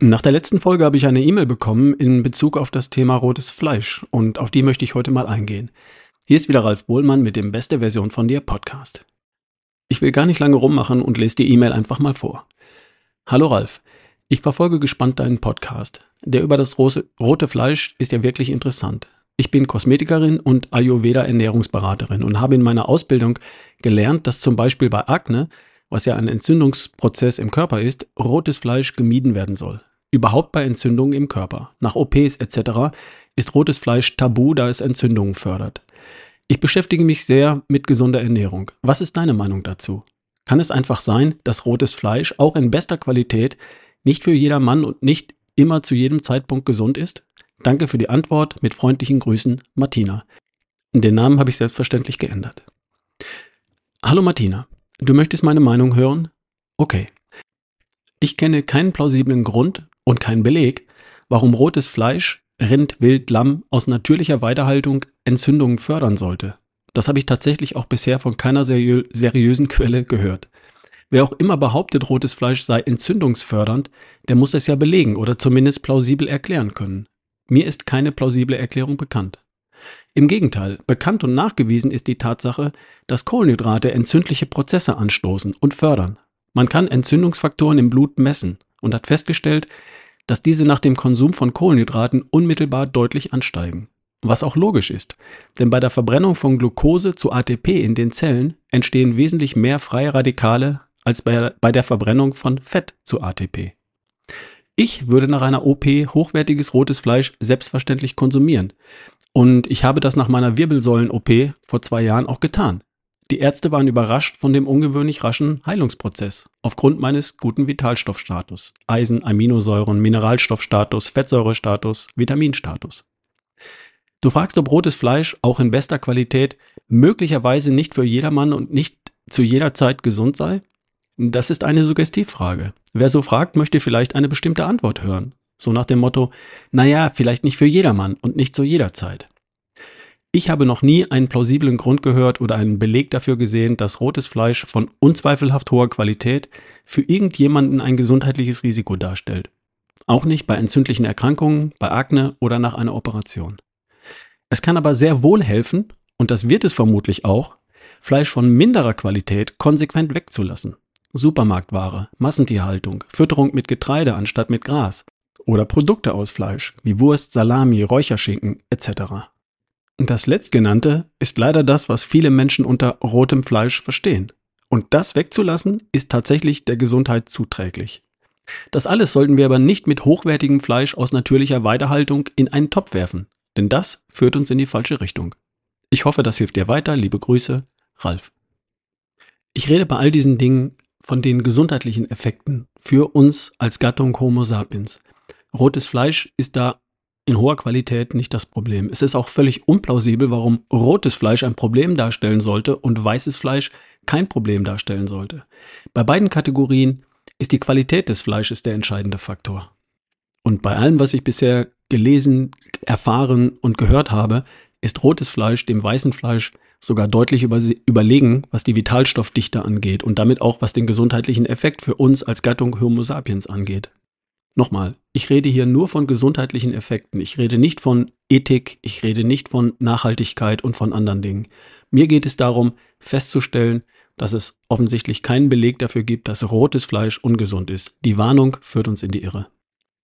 Nach der letzten Folge habe ich eine E-Mail bekommen in Bezug auf das Thema rotes Fleisch und auf die möchte ich heute mal eingehen. Hier ist wieder Ralf Bohlmann mit dem Beste Version von dir Podcast. Ich will gar nicht lange rummachen und lese die E-Mail einfach mal vor. Hallo Ralf, ich verfolge gespannt deinen Podcast. Der über das rote Fleisch ist ja wirklich interessant. Ich bin Kosmetikerin und Ayurveda-Ernährungsberaterin und habe in meiner Ausbildung gelernt, dass zum Beispiel bei Akne, was ja ein Entzündungsprozess im Körper ist, rotes Fleisch gemieden werden soll. Überhaupt bei Entzündungen im Körper. Nach OPs etc. ist rotes Fleisch tabu, da es Entzündungen fördert. Ich beschäftige mich sehr mit gesunder Ernährung. Was ist deine Meinung dazu? Kann es einfach sein, dass rotes Fleisch auch in bester Qualität nicht für jedermann und nicht immer zu jedem Zeitpunkt gesund ist? Danke für die Antwort. Mit freundlichen Grüßen, Martina. Den Namen habe ich selbstverständlich geändert. Hallo Martina, du möchtest meine Meinung hören? Okay. Ich kenne keinen plausiblen Grund und keinen Beleg, warum rotes Fleisch Rind, Wild, Lamm aus natürlicher Weidehaltung Entzündungen fördern sollte. Das habe ich tatsächlich auch bisher von keiner seriö seriösen Quelle gehört. Wer auch immer behauptet, rotes Fleisch sei entzündungsfördernd, der muss es ja belegen oder zumindest plausibel erklären können. Mir ist keine plausible Erklärung bekannt. Im Gegenteil, bekannt und nachgewiesen ist die Tatsache, dass Kohlenhydrate entzündliche Prozesse anstoßen und fördern. Man kann Entzündungsfaktoren im Blut messen und hat festgestellt, dass diese nach dem Konsum von Kohlenhydraten unmittelbar deutlich ansteigen. Was auch logisch ist, denn bei der Verbrennung von Glucose zu ATP in den Zellen entstehen wesentlich mehr freie Radikale als bei, bei der Verbrennung von Fett zu ATP. Ich würde nach einer OP hochwertiges rotes Fleisch selbstverständlich konsumieren. Und ich habe das nach meiner Wirbelsäulen-OP vor zwei Jahren auch getan. Die Ärzte waren überrascht von dem ungewöhnlich raschen Heilungsprozess aufgrund meines guten Vitalstoffstatus, Eisen, Aminosäuren, Mineralstoffstatus, Fettsäurestatus, Vitaminstatus. Du fragst, ob rotes Fleisch auch in bester Qualität möglicherweise nicht für jedermann und nicht zu jeder Zeit gesund sei? Das ist eine Suggestivfrage. Wer so fragt, möchte vielleicht eine bestimmte Antwort hören. So nach dem Motto, naja, vielleicht nicht für jedermann und nicht zu jeder Zeit. Ich habe noch nie einen plausiblen Grund gehört oder einen Beleg dafür gesehen, dass rotes Fleisch von unzweifelhaft hoher Qualität für irgendjemanden ein gesundheitliches Risiko darstellt. Auch nicht bei entzündlichen Erkrankungen, bei Akne oder nach einer Operation. Es kann aber sehr wohl helfen, und das wird es vermutlich auch, Fleisch von minderer Qualität konsequent wegzulassen. Supermarktware, Massentierhaltung, Fütterung mit Getreide anstatt mit Gras oder Produkte aus Fleisch wie Wurst, Salami, Räucherschinken etc. Das letztgenannte ist leider das, was viele Menschen unter rotem Fleisch verstehen. Und das wegzulassen, ist tatsächlich der Gesundheit zuträglich. Das alles sollten wir aber nicht mit hochwertigem Fleisch aus natürlicher Weidehaltung in einen Topf werfen, denn das führt uns in die falsche Richtung. Ich hoffe, das hilft dir weiter. Liebe Grüße, Ralf. Ich rede bei all diesen Dingen von den gesundheitlichen Effekten für uns als Gattung Homo sapiens. Rotes Fleisch ist da in hoher Qualität nicht das Problem. Es ist auch völlig unplausibel, warum rotes Fleisch ein Problem darstellen sollte und weißes Fleisch kein Problem darstellen sollte. Bei beiden Kategorien ist die Qualität des Fleisches der entscheidende Faktor. Und bei allem, was ich bisher gelesen, erfahren und gehört habe, ist rotes Fleisch dem weißen Fleisch sogar deutlich überlegen, was die Vitalstoffdichte angeht und damit auch was den gesundheitlichen Effekt für uns als Gattung Homo sapiens angeht. Nochmal, ich rede hier nur von gesundheitlichen Effekten. Ich rede nicht von Ethik, ich rede nicht von Nachhaltigkeit und von anderen Dingen. Mir geht es darum, festzustellen, dass es offensichtlich keinen Beleg dafür gibt, dass rotes Fleisch ungesund ist. Die Warnung führt uns in die Irre.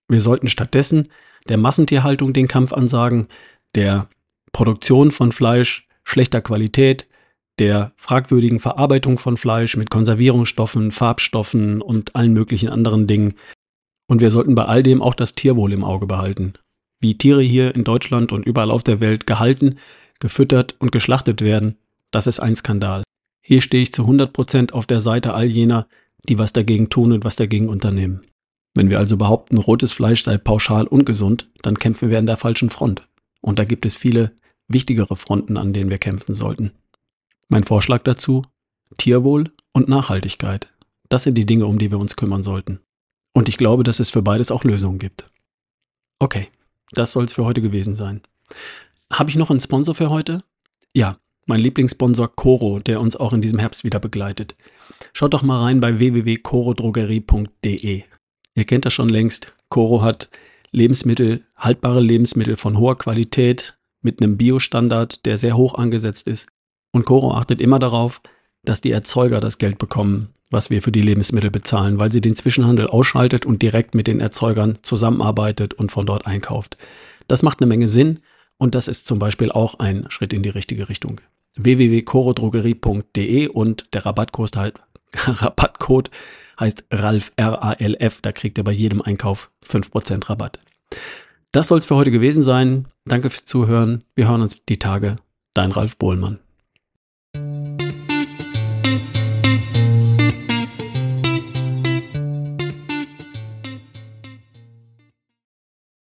Wir sollten stattdessen der Massentierhaltung den Kampf ansagen, der Produktion von Fleisch schlechter Qualität, der fragwürdigen Verarbeitung von Fleisch mit Konservierungsstoffen, Farbstoffen und allen möglichen anderen Dingen, und wir sollten bei all dem auch das Tierwohl im Auge behalten. Wie Tiere hier in Deutschland und überall auf der Welt gehalten, gefüttert und geschlachtet werden, das ist ein Skandal. Hier stehe ich zu 100 Prozent auf der Seite all jener, die was dagegen tun und was dagegen unternehmen. Wenn wir also behaupten, rotes Fleisch sei pauschal ungesund, dann kämpfen wir an der falschen Front. Und da gibt es viele wichtigere Fronten, an denen wir kämpfen sollten. Mein Vorschlag dazu, Tierwohl und Nachhaltigkeit. Das sind die Dinge, um die wir uns kümmern sollten. Und ich glaube, dass es für beides auch Lösungen gibt. Okay, das soll es für heute gewesen sein. Habe ich noch einen Sponsor für heute? Ja, mein Lieblingssponsor Coro, der uns auch in diesem Herbst wieder begleitet. Schaut doch mal rein bei www.corodrogerie.de. Ihr kennt das schon längst. Coro hat Lebensmittel, haltbare Lebensmittel von hoher Qualität mit einem Biostandard, der sehr hoch angesetzt ist. Und Coro achtet immer darauf, dass die Erzeuger das Geld bekommen, was wir für die Lebensmittel bezahlen, weil sie den Zwischenhandel ausschaltet und direkt mit den Erzeugern zusammenarbeitet und von dort einkauft. Das macht eine Menge Sinn und das ist zum Beispiel auch ein Schritt in die richtige Richtung. www.corodrogerie.de und der Rabattcode, halt, Rabattcode heißt RALF, R-A-L-F. Da kriegt ihr bei jedem Einkauf 5% Rabatt. Das soll es für heute gewesen sein. Danke fürs Zuhören. Wir hören uns die Tage. Dein Ralf Bohlmann.